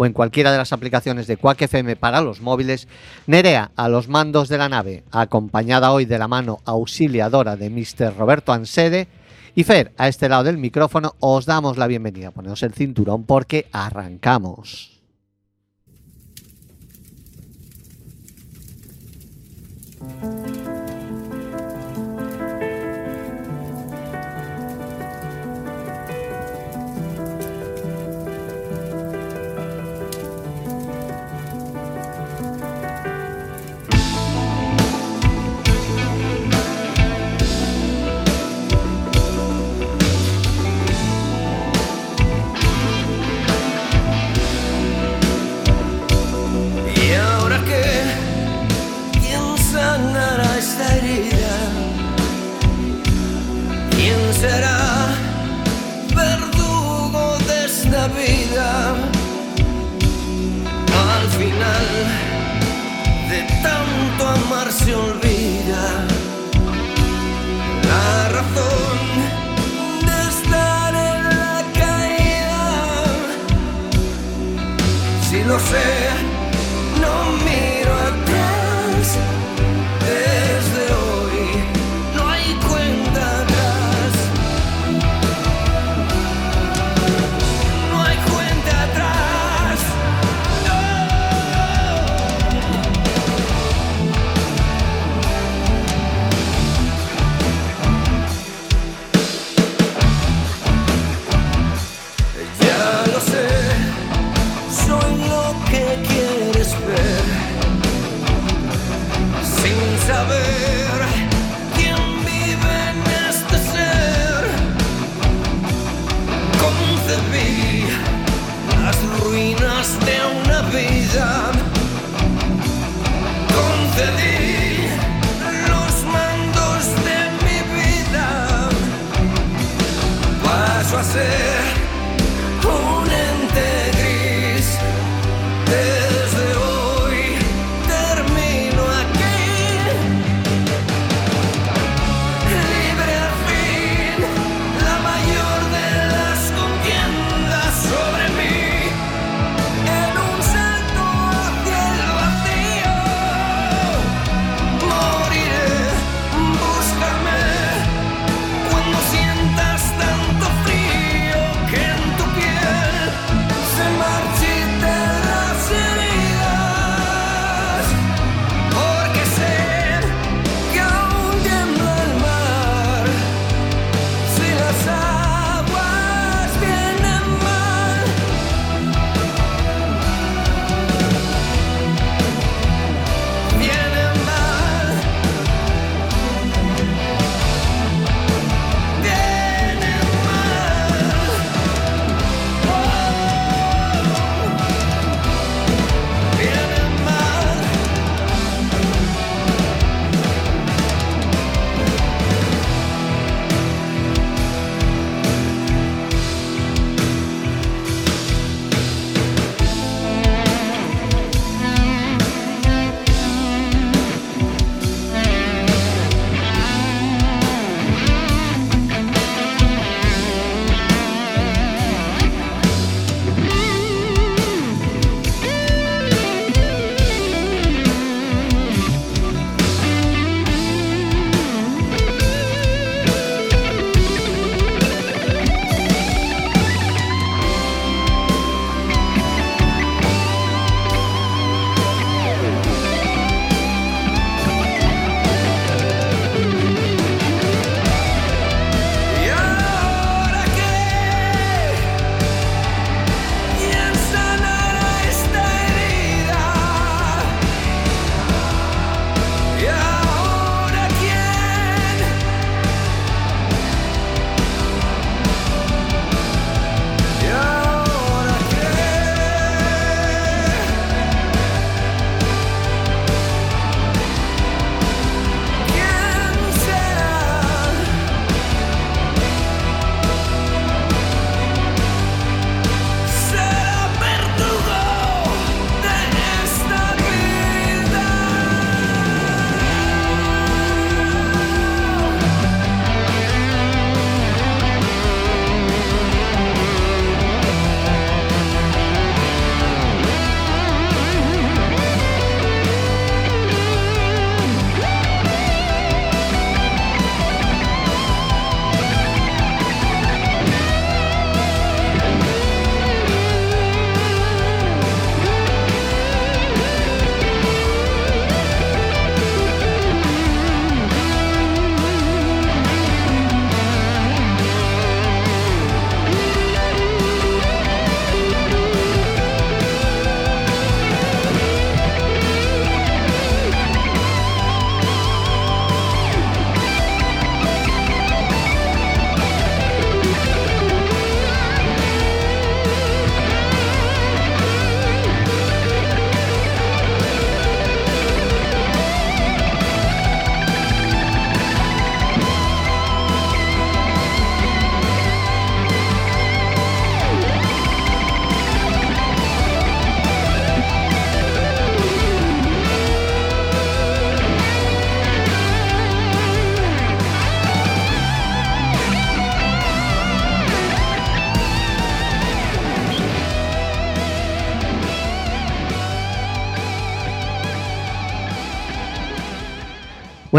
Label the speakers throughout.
Speaker 1: o en cualquiera de las aplicaciones de Quack FM para los móviles, Nerea a los mandos de la nave, acompañada hoy de la mano auxiliadora de Mr. Roberto Ansede, y Fer, a este lado del micrófono, os damos la bienvenida. Poneos el cinturón porque arrancamos.
Speaker 2: ¿Y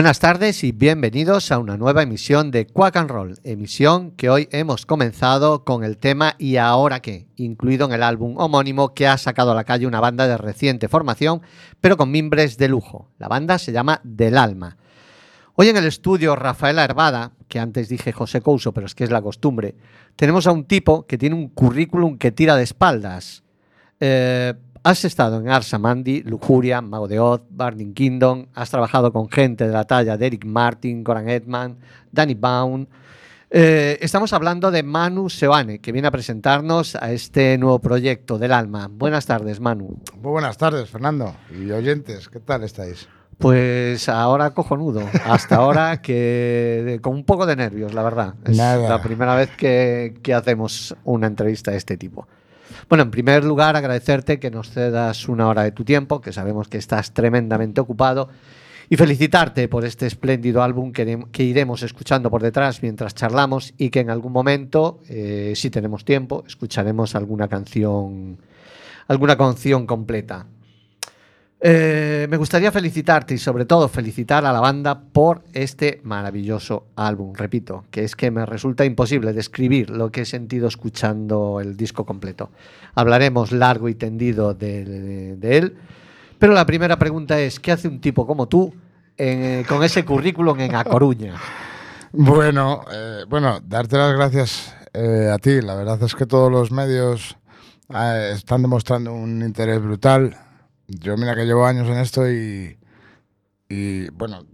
Speaker 1: Buenas tardes y bienvenidos a una nueva emisión de Quack and Roll, emisión que hoy hemos comenzado con el tema ¿Y ahora qué? incluido en el álbum homónimo que ha sacado a la calle una banda de reciente formación, pero con mimbres de lujo. La banda se llama Del Alma. Hoy en el estudio Rafaela Herbada, que antes dije José Couso, pero es que es la costumbre, tenemos a un tipo que tiene un currículum que tira de espaldas. Eh, Has estado en Arsamandi, Lujuria, Mago de Oz, Burning Kingdom, has trabajado con gente de la talla de Eric Martin, Coran Edman, Danny Baum. Eh, estamos hablando de Manu Seoane, que viene a presentarnos a este nuevo proyecto del alma. Buenas tardes, Manu.
Speaker 3: Muy buenas tardes, Fernando. Y oyentes, ¿qué tal estáis?
Speaker 1: Pues ahora cojonudo. Hasta ahora que con un poco de nervios, la verdad. Es
Speaker 3: Nada.
Speaker 1: la primera vez que, que hacemos una entrevista de este tipo. Bueno, en primer lugar, agradecerte que nos cedas una hora de tu tiempo, que sabemos que estás tremendamente ocupado, y felicitarte por este espléndido álbum que, iremos escuchando por detrás mientras charlamos y que en algún momento, eh, si tenemos tiempo, escucharemos alguna canción, alguna canción completa. Eh, me gustaría felicitarte y sobre todo felicitar a la banda por este maravilloso álbum. Repito, que es que me resulta imposible describir lo que he sentido escuchando el disco completo. Hablaremos largo y tendido de, él, pero la primera pregunta es, ¿qué hace un tipo como tú en- con ese currículum en A Coruña?
Speaker 3: Bueno, eh, bueno, darte las gracias eh, a ti. La verdad es que todos los medios eh, están demostrando un interés brutal. Yo mira que llevo años en esto y, y bueno,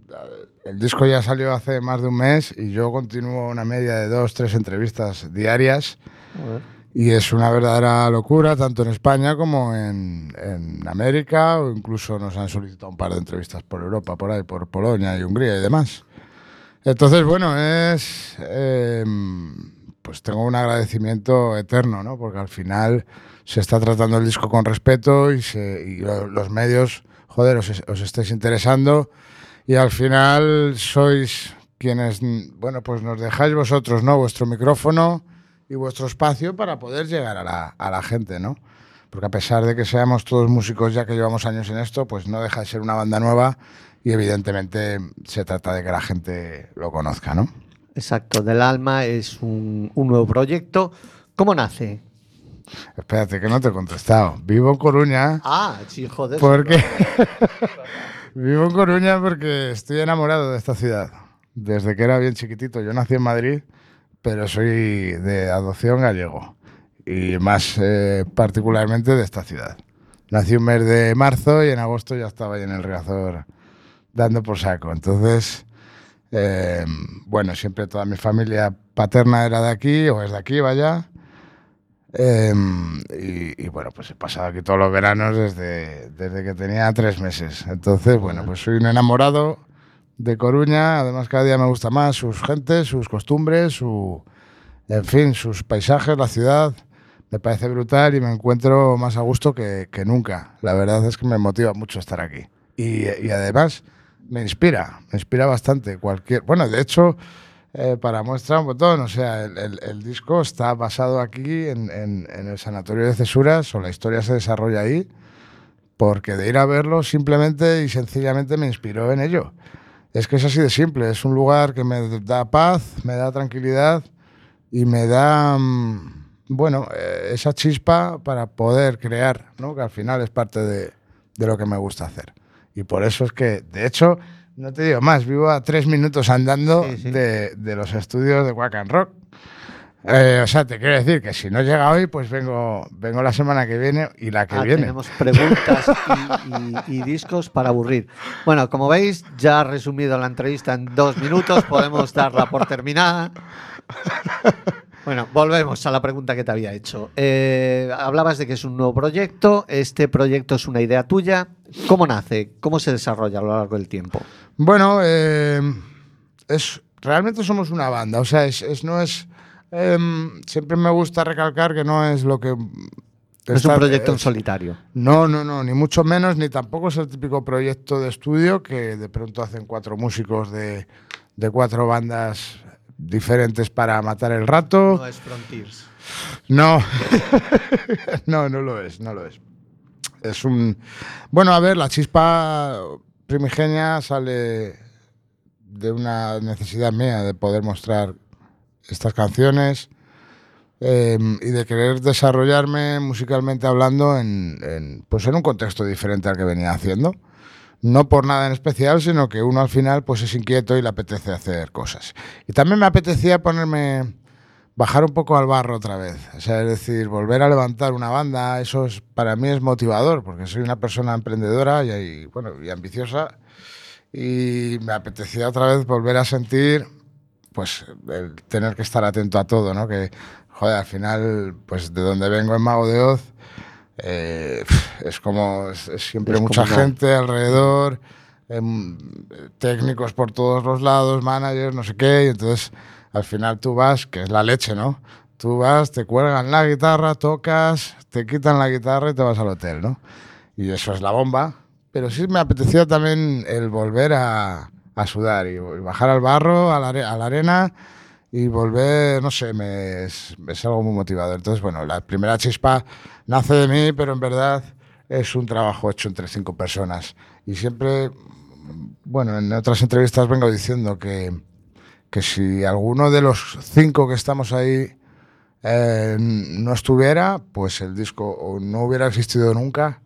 Speaker 3: el disco ya salió hace más de un mes y yo continúo una media de dos, tres entrevistas diarias. Y es una verdadera locura, tanto en España como en, en América, o incluso nos han solicitado un par de entrevistas por Europa, por ahí, por Polonia y Hungría y demás. Entonces, bueno, es. eh, pues tengo un agradecimiento eterno, ¿no? Porque al final se está tratando el disco con respeto y, los medios, joder, os, estáis interesando y al final sois quienes, bueno, pues nos dejáis vosotros, ¿no? Vuestro micrófono y vuestro espacio para poder llegar a la, a la gente, ¿no? Porque a pesar de que seamos todos músicos ya que llevamos años en esto, pues no deja de ser una banda nueva y evidentemente se trata de que la gente lo conozca, ¿no?
Speaker 1: Exacto, Del Alma es un, un nuevo proyecto. ¿Cómo nace?
Speaker 3: Espérate, que no te he contestado. Vivo en Coruña
Speaker 1: Ah, sí, joder.
Speaker 3: porque... Vivo en Coruña porque estoy enamorado de esta ciudad. Desde que era bien chiquitito. Yo nací en Madrid, pero soy de adopción gallego. Y más eh, particularmente de esta ciudad. Nací un mes de marzo y en agosto ya estaba ahí en el Riazor dando por saco. Entonces, eh, bueno, siempre toda mi familia paterna era de aquí o es de aquí, vaya. Eh, y, y, bueno, pues he pasado aquí todos los veranos desde, desde que tenía tres meses. Entonces, bueno, pues soy un enamorado de Coruña. Además, cada día me gusta más sus gentes, sus costumbres, su, en fin, sus paisajes, la ciudad. Me parece brutal y me encuentro más a gusto que, que nunca. La verdad es que me motiva mucho estar aquí. Y, y además me inspira, me inspira bastante. Cualquier, bueno, de hecho, eh, para muestra un botón, o sea, el, el- disco está basado aquí en, en- en el Sanatorio de Cesuras, o la historia se desarrolla ahí, porque de ir a verlo simplemente y sencillamente me inspiró en ello. Es que es así de simple, es un lugar que me da paz, me da tranquilidad y me da, mm, bueno, eh, esa chispa para poder crear, ¿no? que al final es parte de, de lo que me gusta hacer. Y por eso es que, de hecho, no te digo más, vivo a tres minutos andando
Speaker 1: Sí, sí.
Speaker 3: De, de los estudios de Quack and Rock. Eh, o sea, te quiero decir que si no llega hoy, pues vengo, vengo la semana que viene y la que
Speaker 1: Ah,
Speaker 3: viene.
Speaker 1: Tenemos preguntas y, y- y discos para aburrir. Bueno, como veis, ya resumido la entrevista en dos minutos, podemos darla por terminada. Bueno, volvemos a la pregunta que te había hecho. Eh, hablabas de que es un nuevo proyecto. Este proyecto es una idea tuya. ¿Cómo nace? ¿Cómo se desarrolla a lo largo del tiempo?
Speaker 3: Bueno, eh, es, realmente somos una banda. O sea, es, es- no es. em, siempre me gusta recalcar que no es lo que.
Speaker 1: No es un proyecto en solitario.
Speaker 3: No, no, no, ni mucho menos, ni tampoco es el típico proyecto de estudio que de pronto hacen cuatro músicos de, de cuatro bandas diferentes para matar el rato.
Speaker 1: es Frontiers.
Speaker 3: No, no, no lo es, no lo es. Es un... Bueno, a ver, la chispa primigenia sale de una necesidad mía de poder mostrar estas canciones eh, y de querer desarrollarme musicalmente hablando en, en, pues en un contexto diferente al que venía haciendo. No por nada en especial, sino que uno al final pues es inquieto y le apetece hacer cosas. Y también me apetecía ponerme, bajar un poco al barro otra vez. Sea, es decir, volver a levantar una banda, eso es, para mí es motivador, porque soy una persona emprendedora y, y, bueno, y ambiciosa. Y me apetecía otra vez volver a sentir pues el tener que estar atento a todo, ¿no? Que, joder, al final, pues de donde vengo en Mago de Oz, eh, es como es, es siempre
Speaker 1: Es
Speaker 3: mucha
Speaker 1: como
Speaker 3: gente alrededor, em, técnicos por todos los lados, managers, no sé qué, y entonces al final tú vas, que es la leche, ¿no? Tú vas, te cuelgan la guitarra, tocas, te quitan la guitarra y te vas al hotel, ¿no? Y eso es la bomba. Pero sí me apetecía también el volver a, a sudar y, y bajar al barro, a la, a la arena y volver, no sé, me, es, es algo muy motivador. Entonces, bueno, la primera chispa nace de mí, pero en verdad es un trabajo hecho entre cinco personas. Y siempre, bueno, en otras entrevistas vengo diciendo que, que si alguno de los cinco que estamos ahí eh, no estuviera, pues el disco o no hubiera existido nunca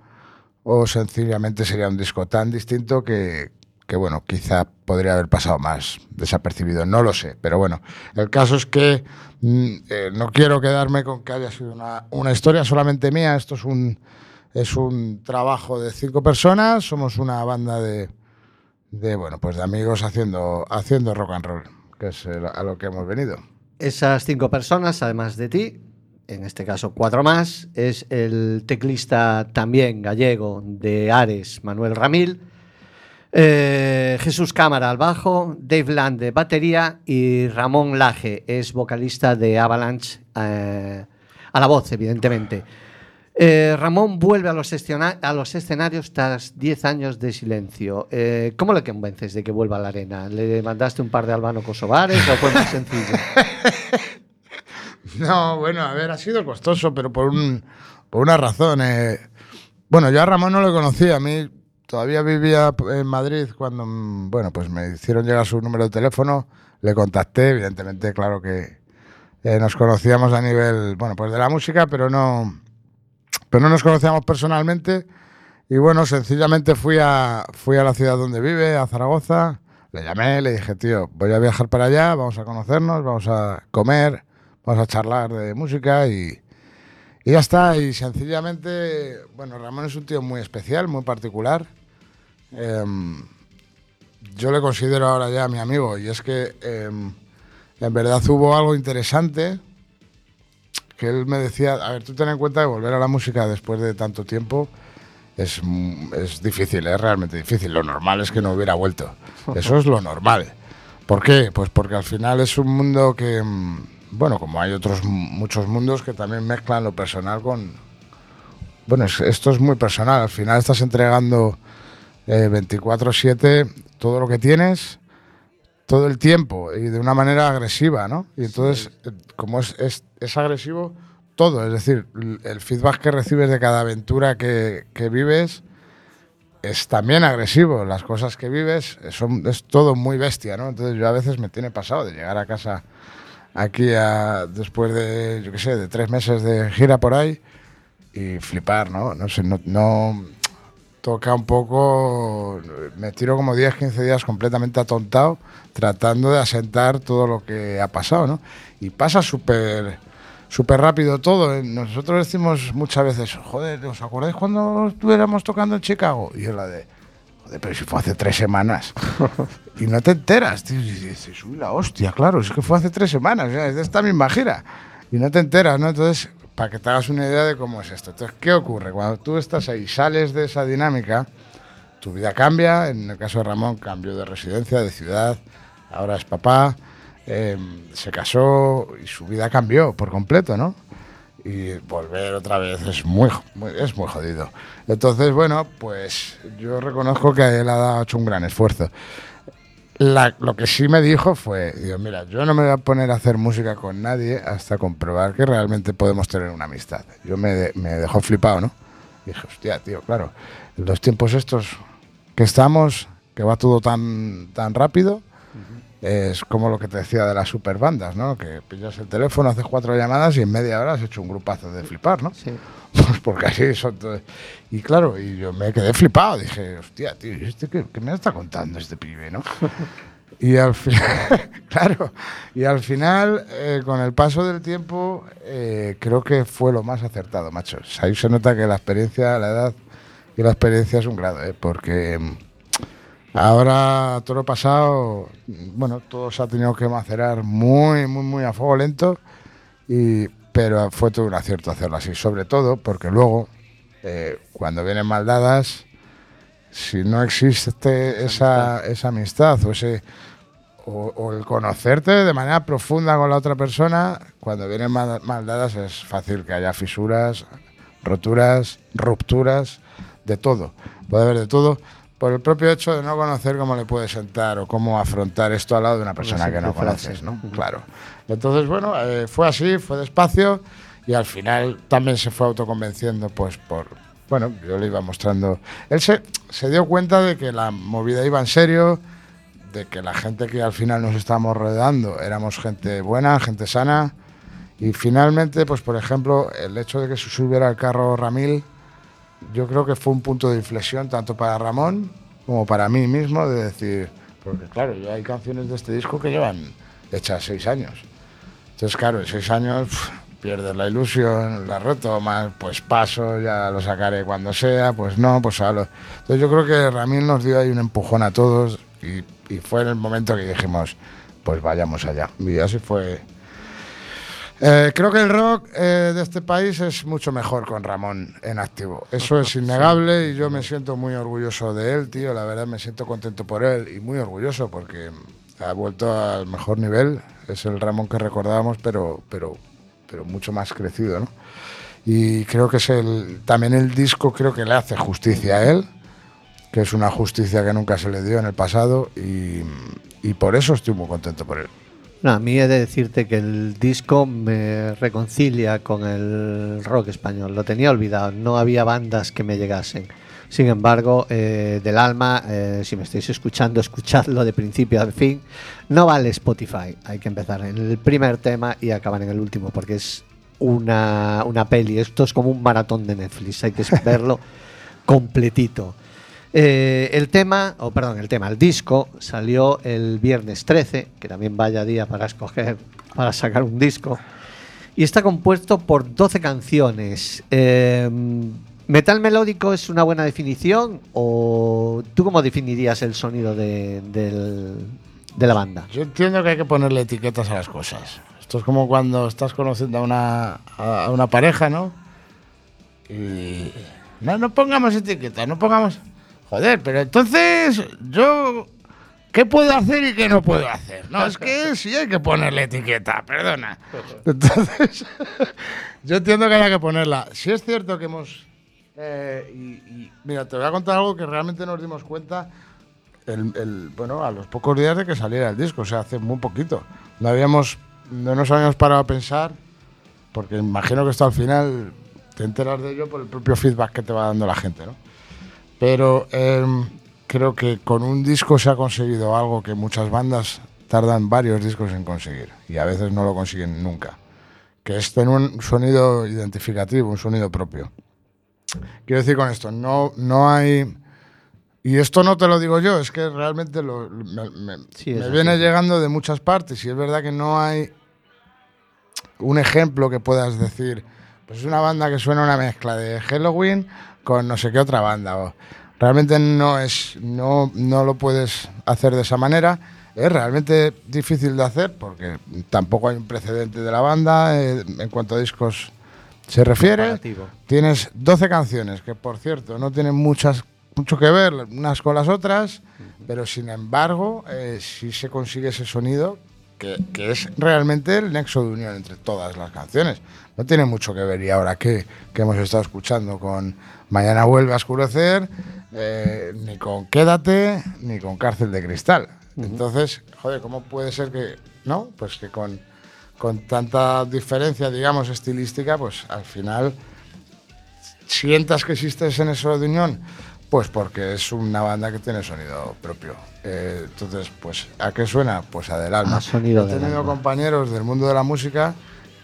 Speaker 3: o sencillamente sería un disco tan distinto que, que, bueno, quizá podría haber pasado más desapercibido, no lo sé, pero bueno, el caso es que mm, eh, no quiero quedarme con que haya sido una, una historia solamente mía, esto es un, es un trabajo de cinco personas, somos una banda de, de bueno, pues de amigos haciendo, haciendo rock and roll, que es a lo que hemos venido.
Speaker 1: Esas cinco personas, además de ti, en este caso cuatro más, es el teclista también gallego de Ares, Manuel Ramil, eh, Jesús Cámara al bajo, Dave Land de batería y Ramón Laje es vocalista de Avalanche eh, a la voz, evidentemente. Eh, Ramón vuelve a los, escenarios tras 10 años de silencio. ¿Cómo le convences de que vuelva a la arena? ¿Le mandaste un par de albano kosovares o fue más sencillo?
Speaker 3: No, bueno, a ver, ha sido costoso, pero por, un, por una razón. Bueno, yo a Ramón no lo conocía, a mí todavía vivía en Madrid cuando, mm, bueno, pues me hicieron llegar su número de teléfono, le contacté, evidentemente, claro que eh, nos conocíamos a nivel, bueno, pues de la música, pero no, pero no nos conocíamos personalmente. Y bueno, sencillamente fui a, fui a la ciudad donde vive, a Zaragoza, le llamé, le dije, tío, voy a viajar para allá, vamos a conocernos, vamos a comer, vamos a charlar de música y, y ya está. Y sencillamente, bueno, Ramón es un tío muy especial, muy particular. Em, yo le considero ahora ya mi amigo y es que em, en verdad hubo algo interesante que él me decía, a ver, tú ten en cuenta que volver a la música después de tanto tiempo es, es difícil, es realmente difícil. Lo normal es que no hubiera vuelto. Eso es lo normal. ¿Por qué? Pues porque al final es un mundo que, mm, bueno, como hay otros muchos mundos que también mezclan lo personal con... Bueno, es- esto es muy personal. Al final estás entregando eh, 24/7 todo lo que tienes todo el tiempo y de una manera agresiva, ¿no? Y entonces, eh, como es, es, es agresivo, todo, es decir, el feedback que recibes de cada aventura que, que vives es también agresivo. Las cosas que vives son, es todo muy bestia, ¿no? Entonces yo a veces me tiene pasado de llegar a casa aquí a- después de, yo qué sé, de tres meses de gira por ahí y flipar, ¿no? No sé, no, no toca un poco, me tiro como 10, 15 días completamente atontado tratando de asentar todo lo que ha pasado, ¿no? Y pasa súper súper rápido todo. ¿eh? Nosotros decimos muchas veces, joder, ¿os acordáis cuando estuviéramos tocando en Chicago? Y es la de, joder, pero si fue hace tres semanas. y no te enteras, tío. Y dices, uy, la hostia, claro, es que fue hace tres semanas, o sea, es de esta misma gira. Y no te enteras, ¿no? Entonces, para que te hagas una idea de cómo es esto. Entonces, ¿qué ocurre? Cuando tú estás ahí, sales de esa dinámica, tu vida cambia. En el caso de Ramón, cambió de residencia, de ciudad, ahora es papá, eh, se casó y su vida cambió por completo, ¿no? Y volver otra vez es muy, muy- es muy jodido. Entonces, bueno, pues yo reconozco que él ha hecho un gran esfuerzo. La- lo que sí me dijo fue, digo, mira, yo no me voy a poner a hacer música con nadie hasta comprobar que realmente podemos tener una amistad. Yo me, de- me dejó flipado, ¿no? Dije, hostia, tío, claro, los tiempos estos que estamos, que va todo tan, tan rápido, Es como lo que te decía de las superbandas, ¿no? Que pillas el teléfono, haces cuatro llamadas y en media hora has hecho un grupazo de flipar, ¿no?
Speaker 1: Sí.
Speaker 3: Pues porque así son todos. Y claro, y yo me quedé flipado. Dije, hostia, tío, ¿y este qué, qué me está contando este pibe, no? Y al final, claro, y al final, eh, con el paso del tiempo, eh, creo que fue lo más acertado, macho. O sea, ahí se nota que la experiencia, la edad y la experiencia es un grado, ¿eh? porque mm, ahora todo lo pasado, bueno, todo se ha tenido que macerar muy, muy, muy a fuego lento, y, pero fue todo un acierto hacerlo así, sobre todo porque luego, eh, cuando vienen mal dadas, si no existe esa, esa amistad o ese o, o el conocerte de manera profunda con la otra persona, cuando vienen mal, mal dadas es fácil que haya fisuras, roturas, rupturas, de todo. Puede haber de todo por el propio hecho de no conocer cómo le puede sentar o cómo afrontar esto al lado de una persona que no
Speaker 1: frase.
Speaker 3: conoces, ¿no? Claro. Entonces, bueno, eh, fue así, fue despacio y al final también se fue autoconvenciendo, pues por, bueno, yo le iba mostrando. Él se, se dio cuenta de que la movida iba en serio, de que la gente que al final nos estábamos rodeando éramos gente buena, gente sana. Y finalmente, pues por ejemplo, el hecho de que se subiera al carro Ramil, yo creo que fue un punto de inflexión tanto para Ramón como para mí mismo, de decir, porque claro, ya hay canciones de este disco que llevan hechas seis años. Entonces, claro, en seis años pierdes la ilusión, la retomas, pues paso, ya lo sacaré cuando sea, pues no, pues a lo... Entonces yo creo que Ramil nos dio ahí un empujón a todos y, y fue en el momento que dijimos, pues vayamos allá. Y así fue. Eh, creo que el rock eh, de este país es mucho mejor con Ramón en activo. Eso es innegable y yo me siento muy orgulloso de él, tío. La verdad me siento contento por él y muy orgulloso porque ha vuelto al mejor nivel. Es el Ramón que recordábamos, pero, pero, pero mucho más crecido, ¿no? Y creo que es el, también el disco creo que le hace justicia a él, que es una justicia que nunca se le dio en el pasado y, y por eso estoy muy contento por él.
Speaker 1: No, a mí he de decirte que el disco me reconcilia con el rock español. Lo tenía olvidado, no había bandas que me llegasen. Sin embargo, eh, del alma, eh, si me estáis escuchando, escuchadlo de principio a fin. No vale Spotify, hay que empezar en el primer tema y acabar en el último, porque es una, una peli. Esto es como un maratón de Netflix, hay que verlo completito. Eh, el tema, o perdón, el tema, el disco salió el viernes 13, que también vaya día para escoger, para sacar un disco. Y está compuesto por 12 canciones. Eh, ¿Metal melódico es una buena definición? ¿O tú cómo definirías el sonido de, de la banda?
Speaker 3: Yo entiendo que hay que ponerle etiquetas a las cosas. Esto es como cuando estás conociendo a una, a una pareja, ¿no? Y... No, no pongamos etiquetas, no pongamos... Joder, pero entonces yo... ¿Qué puedo hacer y qué no puedo hacer? No, es que sí hay que ponerle etiqueta, perdona. Entonces, yo entiendo que haya que ponerla. Si es cierto que hemos... eh, y, y, mira, te voy a contar algo que realmente nos dimos cuenta el, el- bueno, a los pocos días de que saliera el disco, o sea, hace muy poquito. No habíamos, no nos habíamos parado a pensar, porque imagino que esto al final te enteras de ello por el propio feedback que te va dando la gente, ¿no? Pero em, creo que con un disco se ha conseguido algo que muchas bandas tardan varios discos en conseguir y a veces no lo consiguen nunca, que es tener un sonido identificativo, un sonido propio. Quiero decir con esto, no, no hay... Y esto no te lo digo yo, es que realmente lo- me, me-
Speaker 1: Sí, es
Speaker 3: me
Speaker 1: así.
Speaker 3: viene llegando de muchas partes y es verdad que no hay un ejemplo que puedas decir, pues es una banda que suena una mezcla de Halloween con no sé qué otra banda. o- realmente no es, no, no lo puedes hacer de esa manera. Es realmente difícil de hacer porque tampoco hay un precedente de la banda eh, en cuanto a discos se refiere. Tienes 12 canciones que, por cierto, no tienen muchas, mucho que ver unas con las otras, pero sin embargo, eh, sí se consigue ese sonido que, que es realmente el nexo de unión entre todas las canciones. No tiene mucho que ver y ahora que, que hemos estado escuchando con Mañana vuelve a oscurecer, eh, ni con Quédate, ni con Cárcel de Cristal. Entonces, joder, ¿cómo puede ser que, no? Pues que con, con tanta diferencia, digamos, estilística, pues al final sientas que existe ese nexo de unión Pues porque es una banda que tiene sonido propio. Eh, entonces, pues, ¿a qué suena? Pues a del alma.
Speaker 1: Sonido
Speaker 3: He
Speaker 1: del
Speaker 3: tenido
Speaker 1: alma.
Speaker 3: compañeros del mundo de la música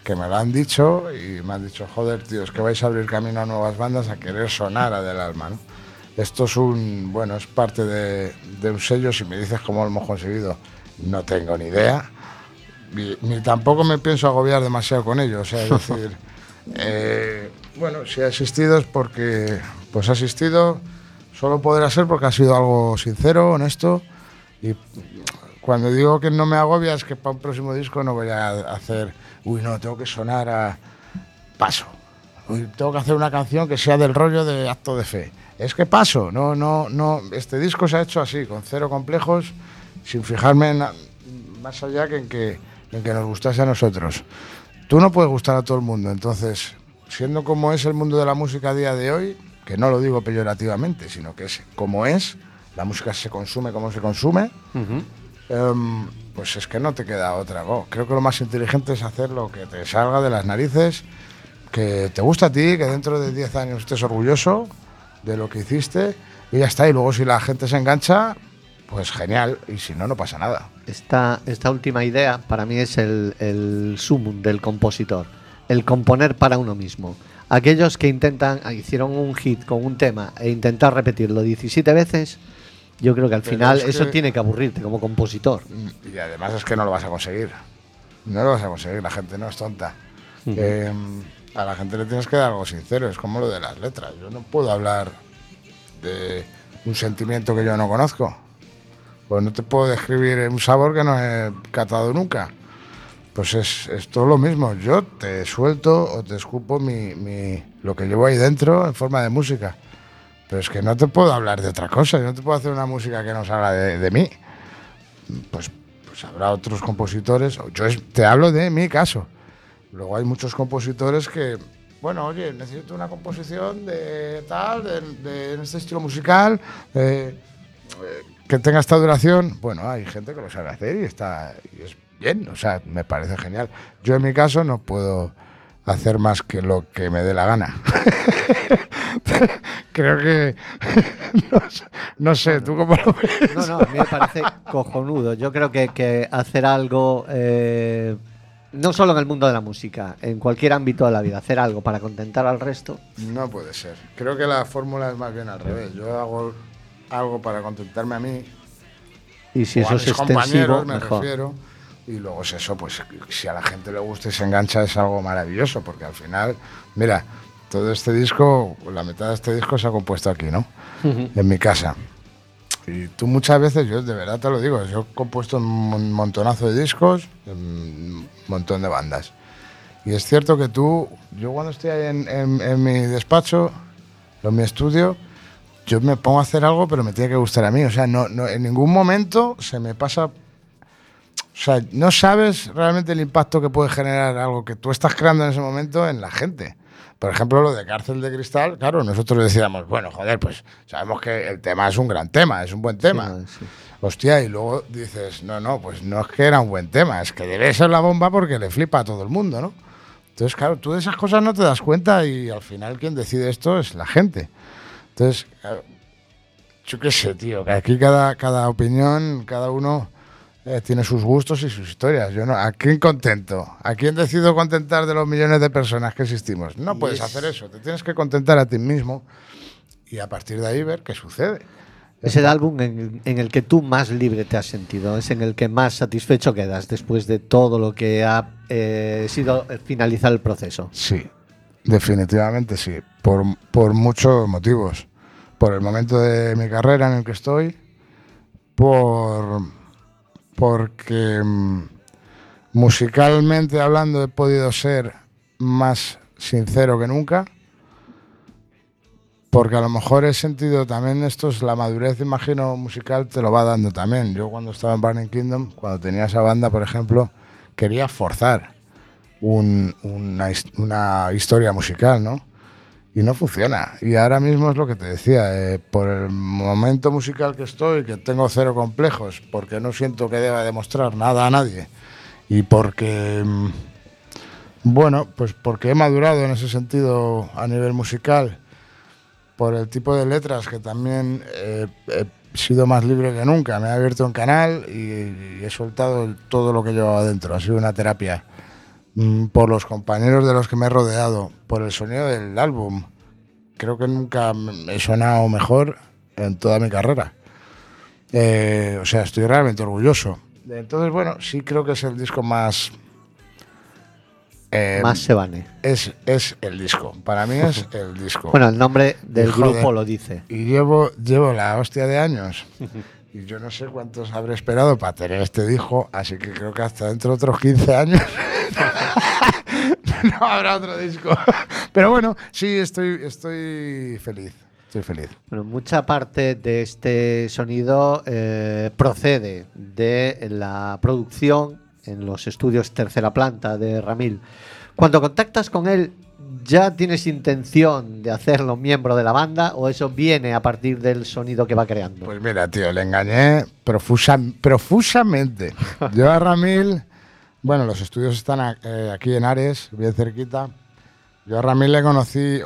Speaker 3: que me lo han dicho y me han dicho, joder, tío, es que vais a abrir camino a nuevas bandas a querer sonar a del alma, ¿no? Esto es un, bueno, es parte de, de un sello, si me dices cómo lo hemos conseguido, no tengo ni idea, ni, ni tampoco me pienso agobiar demasiado con ello, o sea, es decir, eh, bueno, si ha existido es porque, pues ha existido, solo podrá ser porque ha sido algo sincero, honesto, y cuando digo que no me agobia es que para un próximo disco no voy a hacer, uy, no, tengo que sonar a paso. Uy, tengo que hacer una canción que sea del rollo de acto de fe. Es que paso, no, no, no. Este disco se ha hecho así, con cero complejos, sin fijarme más allá que en que, en que nos gustase a nosotros. Tú no puedes gustar a todo el mundo, entonces, siendo como es el mundo de la música a día de hoy, que no lo digo peyorativamente, sino que es como es, la música se consume como se consume, Em, pues es que no te queda otra. Oh, creo que lo más inteligente es hacer lo que te salga de las narices, que te gusta a ti, que dentro de 10 años estés orgulloso de lo que hiciste y ya está. Y luego si la gente se engancha, pues genial. Y si no, no pasa nada.
Speaker 1: Esta, esta última idea para mí es el, el sumum del compositor, el componer para uno mismo. Aquellos que intentan, hicieron un hit con un tema e intentar repetirlo 17 veces, yo creo que al
Speaker 3: Pero
Speaker 1: final
Speaker 3: es
Speaker 1: eso tiene que aburrirte como compositor.
Speaker 3: Y además es que no lo vas a conseguir. No lo vas a conseguir, la gente no es tonta. Eh, a la gente le tienes que dar algo sincero, es como lo de las letras. Yo no puedo hablar de un sentimiento que yo no conozco. Pues no te puedo describir un sabor que no he catado nunca. Pues es, es todo lo mismo. Yo te suelto o te escupo mi, mi- lo que llevo ahí dentro en forma de música. Pero es que no te puedo hablar de otra cosa. Yo no te puedo hacer una música que no salga de, de mí pues, pues habrá otros compositores. Yo te hablo de mi caso. Luego hay muchos compositores que, bueno, oye, necesito una composición de tal, de, este estilo musical, eh, eh, que tenga esta duración. Bueno, hay gente que lo sabe hacer y está y es bien, o sea, me parece genial. Yo en mi caso no puedo hacer más que lo que me dé la gana. Creo que no, sé- no sé, tú cómo lo ves.
Speaker 1: No, no, a mí me parece cojonudo. Yo creo que, que hacer algo, eh, no solo en el mundo de la música, en cualquier ámbito de la vida, hacer algo para contentar al resto,
Speaker 3: No puede ser. Creo que la fórmula es más bien al revés. Yo hago algo para contentarme a mí.
Speaker 1: y si
Speaker 3: o
Speaker 1: eso
Speaker 3: a
Speaker 1: es extensivo,
Speaker 3: compañeros, me
Speaker 1: mejor.
Speaker 3: refiero. Y luego es eso, pues si a la gente le gusta y se engancha es algo maravilloso, porque al final, mira, todo este disco, la mitad de este disco se ha compuesto aquí, ¿no? En mi casa. Y tú muchas veces, yo de verdad te lo digo, yo he compuesto un mon- montonazo de discos, un montón de bandas. Y es cierto que tú, yo cuando estoy ahí en, en- en mi despacho, en mi estudio, yo me pongo a hacer algo, pero me tiene que gustar a mí. O sea, no, no, en ningún momento se me pasa. O sea, no sabes realmente el impacto que puede generar algo que tú estás creando en ese momento en la gente. Por ejemplo, lo de Cárcel de Cristal, claro, nosotros decíamos, bueno, joder, pues sabemos que el tema es un gran tema, es un buen tema.
Speaker 1: Sí, sí.
Speaker 3: Hostia, y luego dices, no, no, pues no es que era un buen tema, es que debe ser la bomba porque le flipa a todo el mundo, ¿no? Entonces, claro, tú de esas cosas no te das cuenta y al final quien decide esto es la gente. Entonces, claro, yo qué sé, tío, que aquí cada, cada opinión, cada uno eh, tiene sus gustos y sus historias. Yo no, ¿A quién contento? ¿A quién decido contentar de los millones de personas que existimos? No puedes
Speaker 1: es-
Speaker 3: hacer eso, te tienes que contentar a ti mismo y a partir de ahí ver qué sucede.
Speaker 1: Es el álbum en, en el que tú más libre te has sentido, es en el que más satisfecho quedas después de todo lo que ha eh, sido finalizar el proceso.
Speaker 3: Sí, definitivamente sí, por, por muchos motivos. Por el momento de mi carrera en el que estoy, por porque mm, musicalmente hablando he podido ser más sincero que nunca, porque a lo mejor he sentido también esto es la madurez, imagino, musical te lo va dando también. Yo cuando estaba en Burning Kingdom, cuando tenía esa banda, por ejemplo, quería forzar una historia musical, ¿no? Y no funciona. Y ahora mismo es lo que te decía, eh, por el momento musical que estoy, que tengo cero complejos, porque no siento que deba demostrar nada a nadie, y porque, mm, bueno, pues porque he madurado en ese sentido a nivel musical, por el tipo de letras que también eh, he sido más libre que nunca. Me he abierto un canal y, y he soltado todo lo que llevaba dentro. Ha sido una terapia. Mm, Por los compañeros de los que me he rodeado, por el sonido del álbum. Creo que nunca me he sonado mejor en toda mi carrera. Eh, o sea, estoy realmente orgulloso. Entonces, bueno, sí creo que es el disco más... eh,
Speaker 1: Más se vane.
Speaker 3: es, es el disco. Para mí es el disco.
Speaker 1: Bueno, el nombre del
Speaker 3: Joder.
Speaker 1: grupo lo dice.
Speaker 3: Y llevo, llevo la hostia de años. Y yo no sé cuántos habré esperado para tener este disco, así que creo que hasta dentro de otros 15 años no habrá otro disco. Pero bueno, sí, estoy, estoy feliz. Estoy feliz.
Speaker 1: Bueno, mucha parte de este sonido eh, procede de la producción en los estudios Tercera Planta de Ramil. Cuando contactas con él, ¿ya tienes intención de hacerlo miembro de la banda o eso viene a partir del sonido que va creando?
Speaker 3: Pues mira, tío, le engañé profusa- profusamente. Yo a Ramil, bueno, los estudios están a- eh, aquí en Ares, bien cerquita. Yo a Ramil le conocí,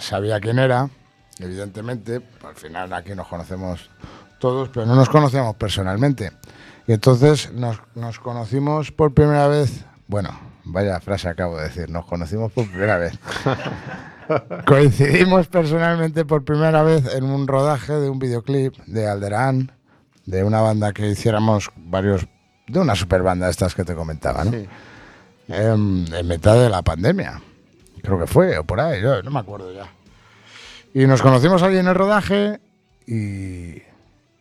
Speaker 3: sabía quién era, evidentemente. Al final aquí nos conocemos todos, pero no nos conocíamos personalmente. Y entonces nos, nos conocimos por primera vez. Bueno, vaya frase acabo de decir, nos conocimos por primera vez. Coincidimos personalmente por primera vez en un rodaje de un videoclip de Alderán, de una banda que hiciéramos varios, de una super banda estas que te comentaba, ¿no?
Speaker 1: Sí.
Speaker 3: Em, en mitad de la pandemia. Creo que fue, o por ahí, yo no me acuerdo ya. Y nos conocimos allí en el rodaje y,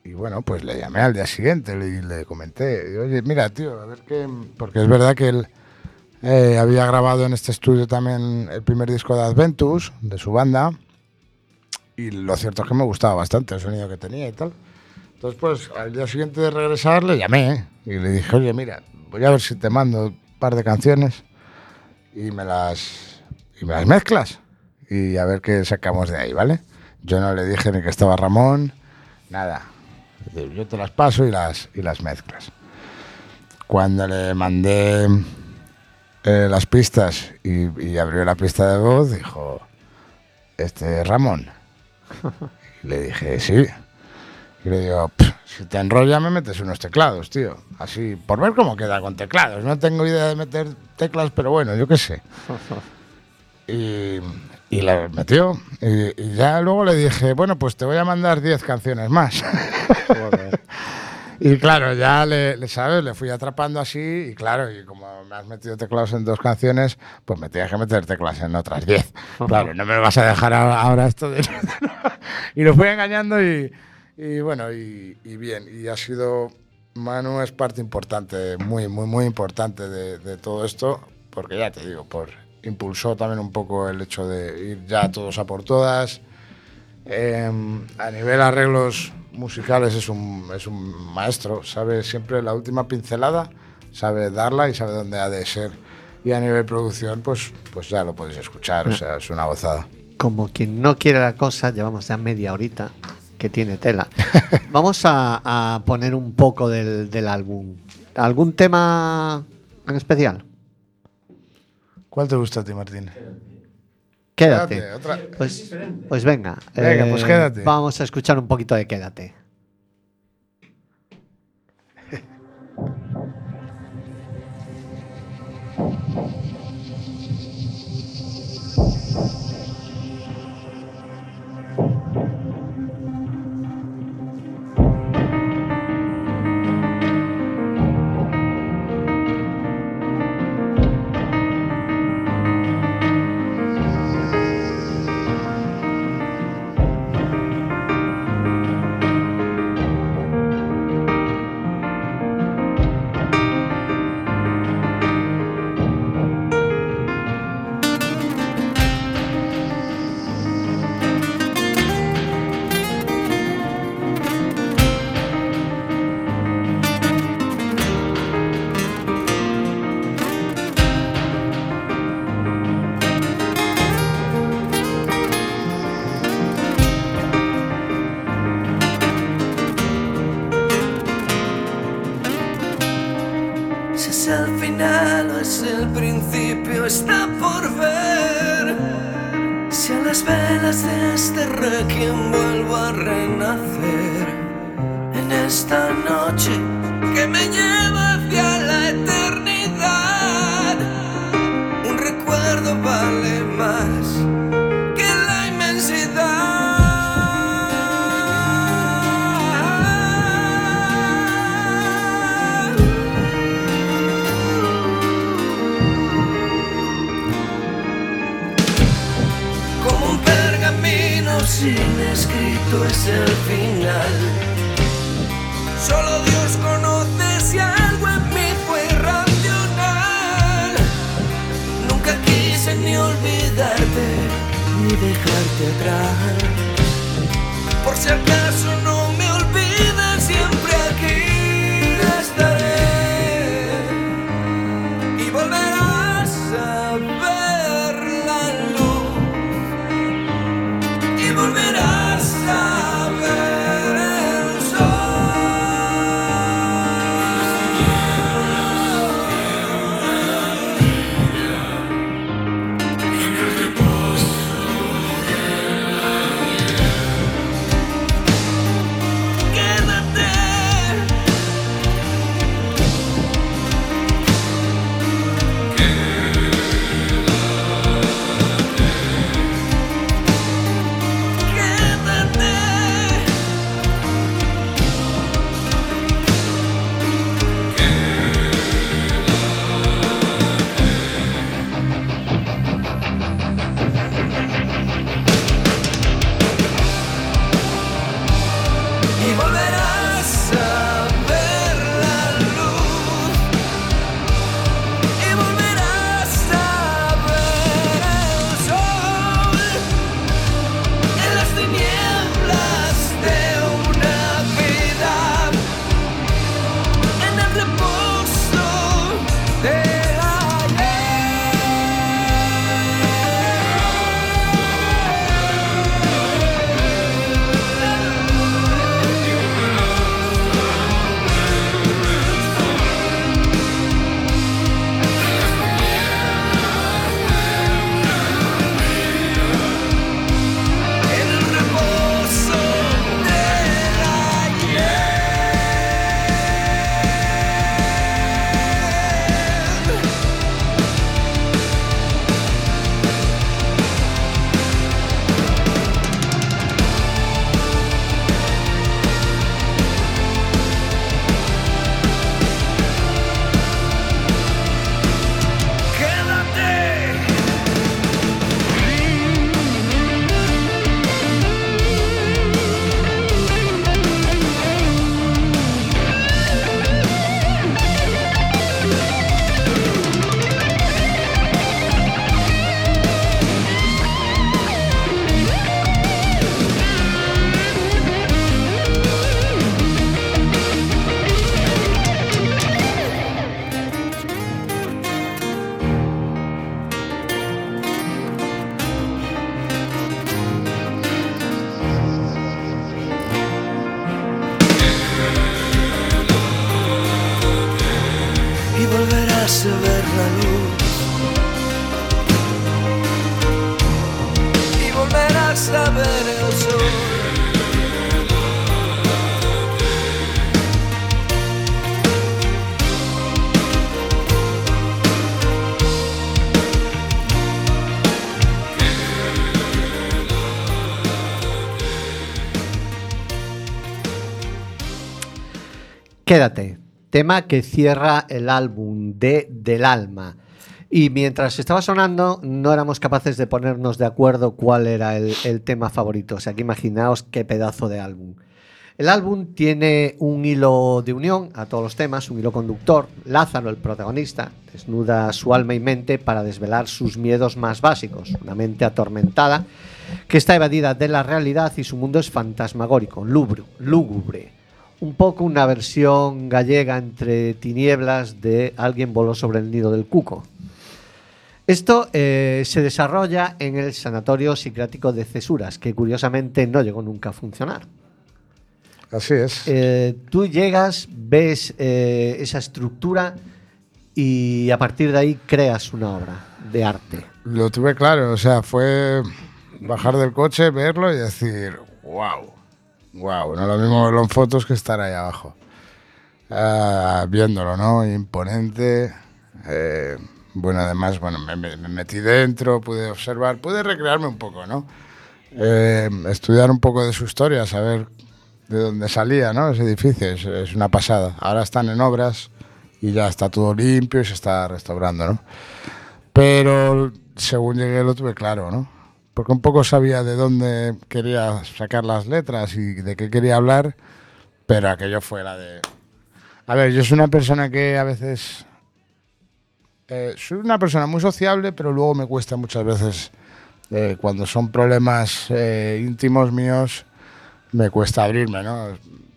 Speaker 3: y bueno, pues le llamé al día siguiente y le, comenté, y, oye, mira, tío, a ver qué... Porque es verdad que él eh, había grabado en este estudio también el primer disco de Adventus, de su banda, y lo cierto es que me gustaba bastante el sonido que tenía y tal. Entonces, pues al día siguiente de regresar le llamé y le dije, oye, mira, voy a ver si te mando un par de canciones y me las, y me las mezclas y a ver qué sacamos de ahí, ¿vale? Yo no le dije ni que estaba Ramón, nada. Yo te las paso y las, y las mezclas. Cuando le mandé eh, las pistas y, y abrió la pista de voz, dijo, este es Ramón. Y le dije, sí. Y le digo, "Pff, si te enrolla me metes unos teclados, tío. Así, por ver cómo queda con teclados. No tengo idea de meter teclas, pero bueno, yo qué sé. Y, y la metió. Y, y ya luego le dije, bueno, pues te voy a mandar 10 canciones más.
Speaker 1: Joder.
Speaker 3: Y claro, ya le, le, ¿sabes? Le fui atrapando así y claro, y como me has metido teclados en dos canciones, pues me tienes que meter teclas en otras diez. Claro, no me vas a dejar ahora, ahora esto de... y lo fui engañando y, y bueno, y, y bien. Y ha sido... Manu es parte importante, muy, muy, muy importante de, de todo esto, porque ya te digo, por impulsó también un poco el hecho de ir ya todos a por todas. Eh, a nivel arreglos musicales es un, es un maestro, sabe siempre la última pincelada, sabe darla y sabe dónde ha de ser. Y a nivel producción, pues, pues ya lo podéis escuchar, o sea, es una gozada.
Speaker 1: Como quien no quiere la cosa, llevamos ya media horita que tiene tela. Vamos a, a poner un poco del, del álbum. ¿Algún tema en especial?
Speaker 3: ¿Cuál te gusta a ti, Martín?
Speaker 1: Quédate.
Speaker 3: Quédate, otra-
Speaker 1: Pues, pues venga.
Speaker 3: Venga, pues quédate.
Speaker 1: Vamos a escuchar un poquito de Quédate.
Speaker 2: Quédate,
Speaker 1: tema que cierra el álbum de Del Alma. Y mientras estaba sonando, no éramos capaces de ponernos de acuerdo cuál era el, tema favorito. O sea, que imaginaos qué pedazo de álbum. El álbum tiene un hilo de unión a todos los temas, un hilo conductor. Lázaro, el protagonista, desnuda su alma y mente para desvelar sus miedos más básicos. Una mente atormentada que está evadida de la realidad y su mundo es fantasmagórico, lúgubre. Un poco una versión gallega entre tinieblas de Alguien voló sobre el nido del cuco. Esto eh, se desarrolla en el Sanatorio Psiquiátrico de Cesuras, que curiosamente no llegó nunca a funcionar.
Speaker 3: Así es.
Speaker 1: Eh, tú llegas, ves eh, esa estructura y a partir de ahí creas una obra de arte.
Speaker 3: Lo tuve claro, o sea, fue bajar del coche, verlo y decir, wow, wow, no lo mismo verlo en fotos que estar ahí abajo. Ah, viéndolo, ¿no? Imponente. eh, bueno, además, bueno, me, me- me metí dentro, pude observar, pude recrearme un poco, ¿no? Eh, estudiar un poco de su historia, saber de dónde salía, ¿no? Ese edificio, es, es una pasada. Ahora están en obras y ya está todo limpio y se está restaurando, ¿no? Pero según llegué lo tuve claro, ¿no? Porque un poco sabía de dónde quería sacar las letras y de qué quería hablar, pero aquello fue la de... A ver, yo soy una persona que a veces... eh, soy una persona muy sociable, pero luego me cuesta muchas veces, eh, cuando son problemas eh, íntimos míos, me cuesta abrirme, ¿no?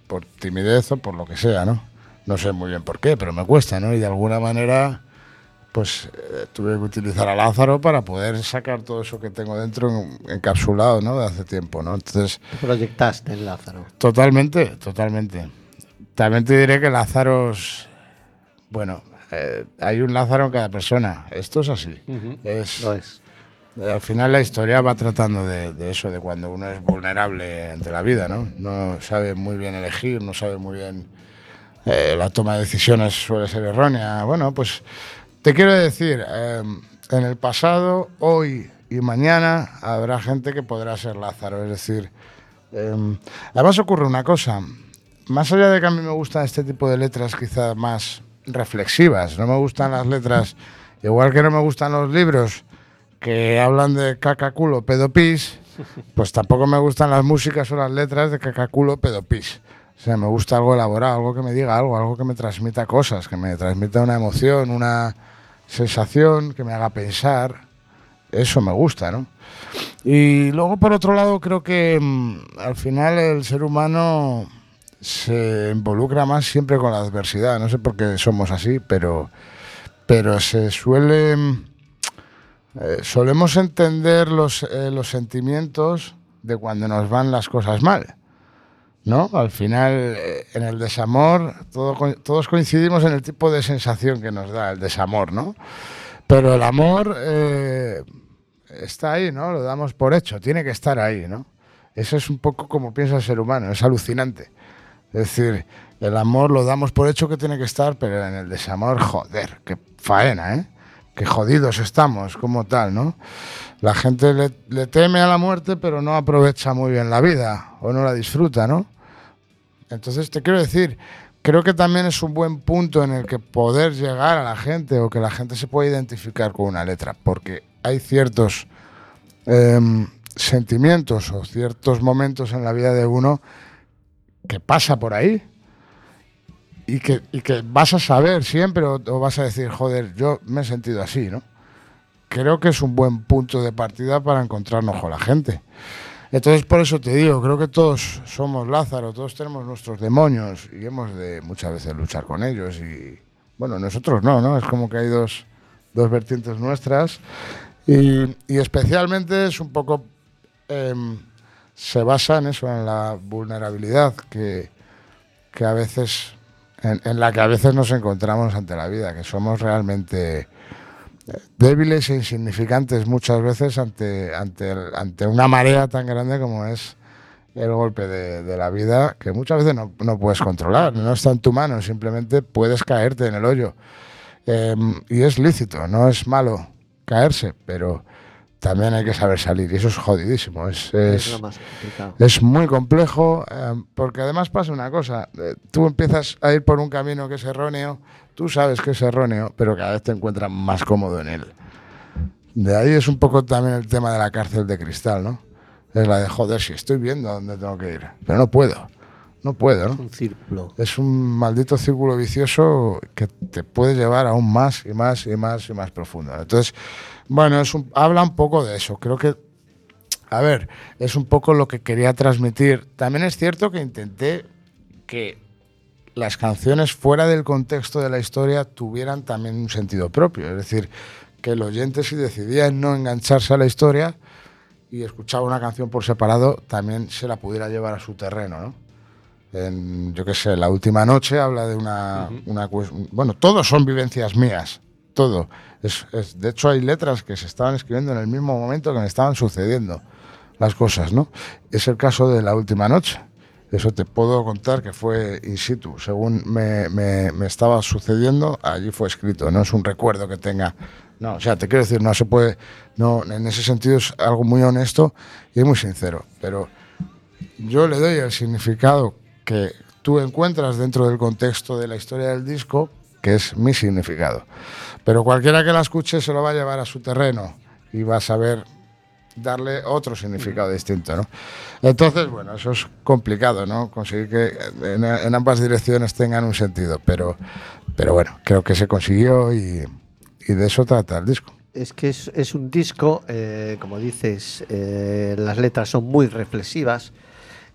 Speaker 3: Por timidez o por lo que sea, ¿no? No sé muy bien por qué, pero me cuesta, ¿no? Y de alguna manera pues eh, tuve que utilizar a Lázaro para poder sacar todo eso que tengo dentro en- encapsulado, ¿no? De hace tiempo, ¿no? Entonces,
Speaker 1: Te proyectaste en Lázaro.
Speaker 3: totalmente, totalmente. También te diré que Lázaros, bueno, eh, hay un Lázaro en cada persona. Esto es así. Es,
Speaker 1: Lo es.
Speaker 3: eh, al final la historia va tratando de, de eso, de cuando uno es vulnerable ante la vida, ¿no? No sabe muy bien elegir, no sabe muy bien... eh, la toma de decisiones suele ser errónea. Bueno, pues te quiero decir, eh, en el pasado, hoy y mañana habrá gente que podrá ser Lázaro. Es decir, además ocurre una cosa. Más allá de que a mí me gustan este tipo de letras quizás más reflexivas, no me gustan las letras, igual que no me gustan los libros que hablan de caca, culo, pedo, pis, pues tampoco me gustan las músicas o las letras de caca, culo, pedo, pis. O sea, me gusta algo elaborado, algo que me diga algo, algo que me transmita cosas, que me transmita una emoción, una sensación, que me haga pensar. Eso me gusta, ¿no? Y luego, por otro lado, creo que mm, al final el ser humano se involucra más siempre con la adversidad. No sé por qué somos así, pero, pero se suele... mm, eh, solemos entender los, eh, los sentimientos de cuando nos van las cosas mal. ¿No? Al final, eh, en el desamor, todo todos coincidimos en el tipo de sensación que nos da el desamor, ¿no? Pero el amor eh, está ahí, ¿no? Lo damos por hecho, tiene que estar ahí, ¿no? Eso es un poco como piensa el ser humano, es alucinante. Es decir, el amor lo damos por hecho que tiene que estar, pero en el desamor, joder, qué faena, ¿eh? Qué jodidos estamos, como tal, ¿no? La gente le, teme a la muerte, pero no aprovecha muy bien la vida o no la disfruta, ¿no? Entonces te quiero decir, creo que también es un buen punto en el que poder llegar a la gente o que la gente se pueda identificar con una letra, porque hay ciertos em, sentimientos o ciertos momentos en la vida de uno que pasa por ahí y que, y que vas a saber siempre o, vas a decir, joder, yo me he sentido así, ¿no? Creo que es un buen punto de partida para encontrarnos con la gente. Entonces, por eso te digo, creo que todos somos Lázaro, todos tenemos nuestros demonios y hemos de muchas veces luchar con ellos. Y bueno, nosotros no, ¿no? Es como que hay dos, dos vertientes nuestras. Y, y especialmente es un poco. em, se basa en eso, en la vulnerabilidad que, que a veces. En, la que a veces nos encontramos ante la vida, que somos realmente débiles e insignificantes muchas veces ante, ante, ante una marea tan grande como es el golpe de, de la vida, que muchas veces no, no puedes controlar, no está en tu mano, simplemente puedes caerte en el hoyo. Em, y es lícito, no es malo caerse, pero también hay que saber salir, y eso es jodidísimo, es,
Speaker 1: Es,
Speaker 3: es,
Speaker 1: lo más complicado.
Speaker 3: es muy complejo, eh, porque además pasa una cosa, eh, tú empiezas a ir por un camino que es erróneo, tú sabes que es erróneo, pero cada vez te encuentras más cómodo en él. De ahí es un poco también el tema de la cárcel de cristal, ¿no? Es la de, joder, si estoy viendo a dónde tengo que ir, pero no puedo, no puedo, ¿no?
Speaker 1: Un círculo.
Speaker 3: Es un maldito círculo vicioso que te puede llevar aún más y más y más y más profundo. Entonces, bueno, es un- habla un poco de eso. Creo que, a ver, es un poco lo que quería transmitir. También es cierto que intenté que las canciones fuera del contexto de la historia tuvieran también un sentido propio. Es decir, que el oyente si decidía no engancharse a la historia y escuchaba una canción por separado, también se la pudiera llevar a su terreno, ¿no? En, yo qué sé, La Última Noche habla de una... una cues- bueno, todos son vivencias mías, todo. De hecho, hay letras que se estaban escribiendo en el mismo momento que me estaban sucediendo. las cosas, ¿no? Es el caso de la última noche. Eso te puedo contar que fue in situ. Según me, me- me estaba sucediendo, allí fue escrito. No es un recuerdo que tenga. No, o sea, te quiero decir, no se puede. No, en ese sentido es algo muy honesto y muy sincero. Pero yo le doy el significado que tú encuentras dentro del contexto de la historia del disco, que es mi significado. Pero cualquiera que la escuche se lo va a llevar a su terreno y va a saber darle otro significado distinto, ¿no? Entonces, bueno, eso es complicado, ¿no? Conseguir que en, en ambas direcciones tengan un sentido, pero, pero bueno, creo que se consiguió y, de eso trata el disco.
Speaker 1: Es que es, es un disco, eh, como dices, eh, las letras son muy reflexivas,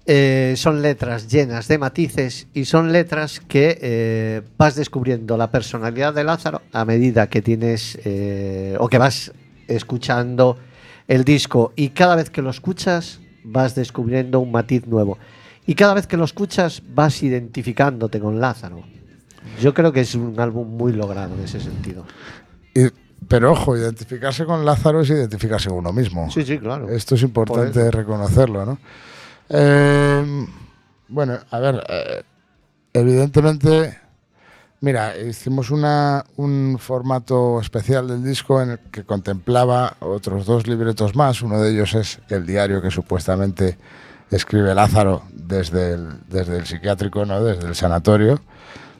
Speaker 1: eh, son letras llenas de matices y son letras que eh, vas descubriendo la personalidad de Lázaro a medida que tienes eh, o que vas escuchando el disco y cada vez que lo escuchas vas descubriendo un matiz nuevo y cada vez que lo escuchas vas identificándote con Lázaro. Yo creo que es un álbum muy logrado en ese sentido.
Speaker 3: Y- pero ojo, identificarse con Lázaro es identificarse con uno mismo.
Speaker 1: Sí, sí, claro.
Speaker 3: Esto es importante reconocerlo, ¿no? Eh, bueno, a ver, eh, evidentemente, mira, hicimos una, un formato especial del disco en el que contemplaba otros dos libretos más. Uno de ellos es el diario que supuestamente escribe Lázaro desde el, desde el psiquiátrico, ¿no? desde el sanatorio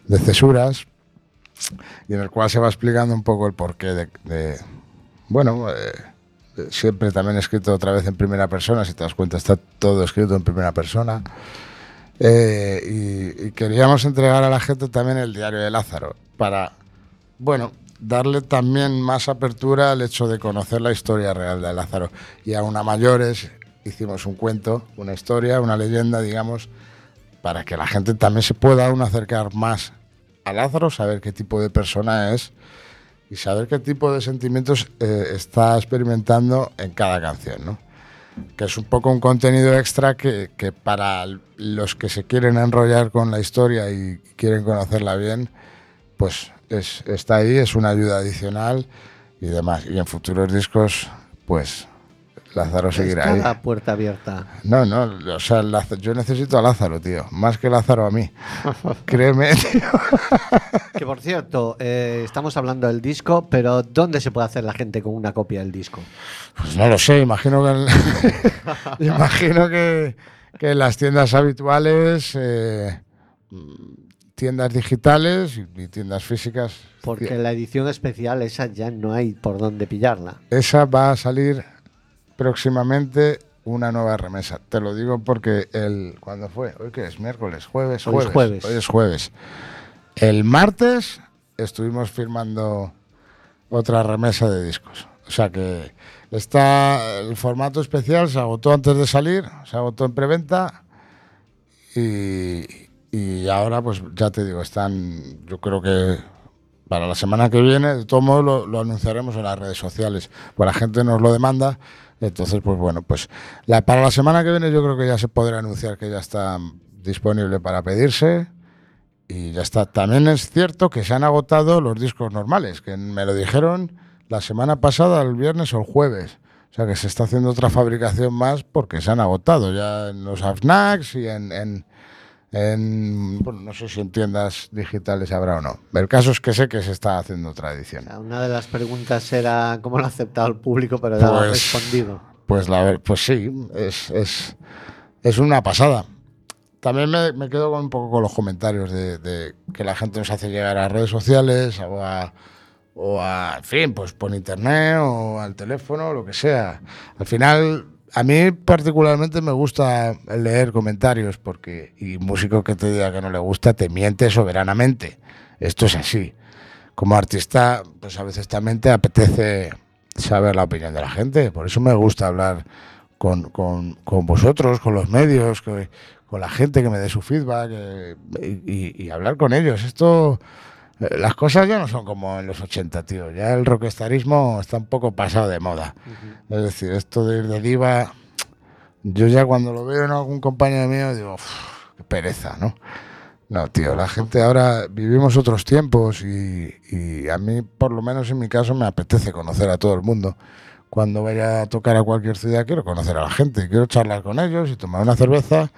Speaker 3: de cesuras, y en el cual se va explicando un poco el porqué de, de- bueno, eh, siempre también escrito otra vez en primera persona, si te das cuenta está todo escrito en primera persona. Eh, y, queríamos entregar a la gente también el diario de Lázaro para, bueno, darle también más apertura al hecho de conocer la historia real de Lázaro. Y aún a mayores hicimos un cuento, una historia, una leyenda, digamos, para que la gente también se pueda acercar más a Lázaro, saber qué tipo de persona es y saber qué tipo de sentimientos eh, está experimentando en cada canción, ¿no? Que es un poco un contenido extra que, para los que se quieren enrollar con la historia y quieren conocerla bien, pues es, está ahí, es una ayuda adicional y demás. Y en futuros discos, pues Lázaro seguirá ahí.
Speaker 1: la puerta abierta.
Speaker 3: No, no, o sea, Lázaro- yo necesito a Lázaro, tío, más que Lázaro a mí. Créeme, tío.
Speaker 1: Que por cierto, eh, estamos hablando del disco, pero ¿dónde se puede hacer la gente con una copia del disco?
Speaker 3: Pues no lo sé, imagino que, en- imagino que, que en las tiendas habituales, eh, tiendas digitales y, y tiendas físicas,
Speaker 1: Porque la edición especial esa ya no hay por dónde pillarla.
Speaker 3: esa va a salir próximamente una nueva remesa. Te lo digo porque el ¿cuándo fue? Hoy que es miércoles, jueves,
Speaker 1: Hoy es
Speaker 3: jueves.
Speaker 1: jueves.
Speaker 3: Hoy es jueves. El martes estuvimos firmando otra remesa de discos. O sea que está el formato especial se agotó antes de salir, se agotó en preventa y, y ahora pues ya te digo, están yo creo que para la semana que viene, de todo modo lo, lo anunciaremos en las redes sociales, pues la gente nos lo demanda, entonces pues bueno, pues la, para la semana que viene yo creo que ya se podrá anunciar que ya está disponible para pedirse y ya está. También es cierto que se han agotado los discos normales, que me lo dijeron la semana pasada, el viernes o el jueves. O sea que se está haciendo otra fabricación más porque se han agotado ya en los snacks y en, en, en- bueno, no sé si en tiendas digitales habrá o no. El caso es que sé que se está haciendo
Speaker 1: O sea, una de las preguntas era cómo lo ha aceptado el público, pero ya lo ha
Speaker 3: Pues-
Speaker 1: respondido.
Speaker 3: Pues, la, pues sí, es, es, es una pasada. También me, me quedo un poco con los comentarios de, de que la gente nos hace llegar a redes sociales o a, o a, en fin, pues por internet o al teléfono, lo que sea. Al final, a mí particularmente me gusta leer comentarios porque, y músico que te diga que no le gusta, te miente soberanamente. Esto es así. Como artista, pues a veces también te apetece saber la opinión de la gente. Por eso me gusta hablar con, con- con vosotros, con los medios, con la gente que me dé su feedback eh, y, y- hablar con ellos. Esto, las cosas ya no son como en los 80, tío. Ya el rockstarismo está un poco pasado de moda. Es decir, esto de ir de diva, yo ya cuando lo veo en algún compañero mío digo, "Uf, qué pereza, ¿no? No, tío, la gente ahora vivimos otros tiempos y, y a mí, por lo menos en mi caso, me apetece conocer a todo el mundo, cuando vaya a tocar a cualquier ciudad quiero conocer a la gente, quiero charlar con ellos y tomar una cerveza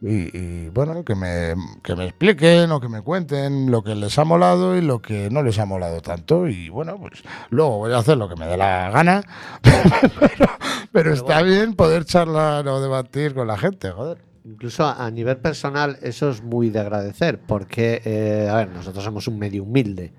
Speaker 3: y, y, bueno, que me, que me expliquen o que me cuenten lo que les ha molado y lo que no les ha molado tanto. Y bueno, pues luego voy a hacer lo que me dé la gana, pero, pero está bien poder charlar o debatir con la gente, joder.
Speaker 1: Incluso a a nivel personal, eso es muy de agradecer, porque, eh, a ver, nosotros somos un medio humilde,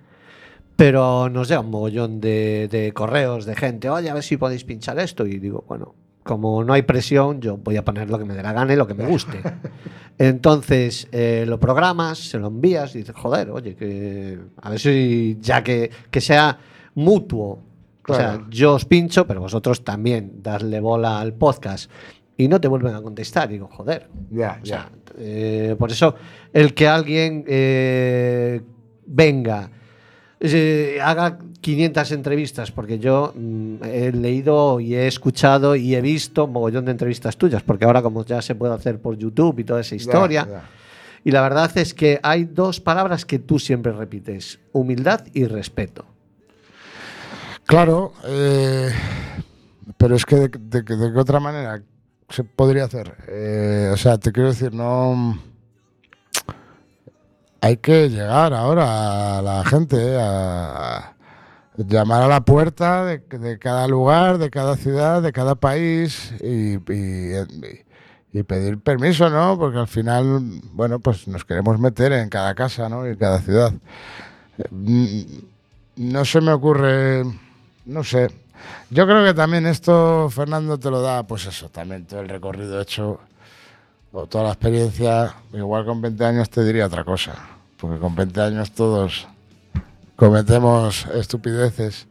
Speaker 1: pero nos llega un mogollón de, de correos de gente, oye, a ver si podéis pinchar esto, y digo, bueno, como no hay presión, yo voy a poner lo que me dé la gana y lo que me guste. Entonces, eh, lo programas, se lo envías y dices, joder, oye, que a ver si ya que, que sea mutuo. O sea, yo os pincho, pero vosotros también darle bola al podcast y no te vuelven a contestar. Digo, joder.
Speaker 3: Ya,
Speaker 1: sea, eh, por eso, el que alguien eh, venga, eh, haga 500 entrevistas, porque yo mm, he leído y he escuchado y he visto un mogollón de entrevistas tuyas, porque ahora como ya se puede hacer por YouTube y toda esa historia,
Speaker 3: Ya, ya.
Speaker 1: y la verdad es que hay dos palabras que tú siempre repites, humildad y respeto.
Speaker 3: Claro, eh, pero es que de, de- de- de qué otra manera se podría hacer. Eh, o sea, te quiero decir, no. Hay que llegar ahora a la gente, a llamar a la puerta de, de cada lugar, de cada ciudad, de cada país y, y- y pedir permiso, ¿no? Porque al final, bueno, pues nos queremos meter en cada casa, ¿no? Y en cada ciudad. Mm, No se me ocurre, no sé. Yo creo que también esto, Fernando, te lo da, pues eso, también todo el recorrido hecho, o toda la experiencia. Igual con 20 años te diría otra cosa, porque con 20 años todos cometemos estupideces.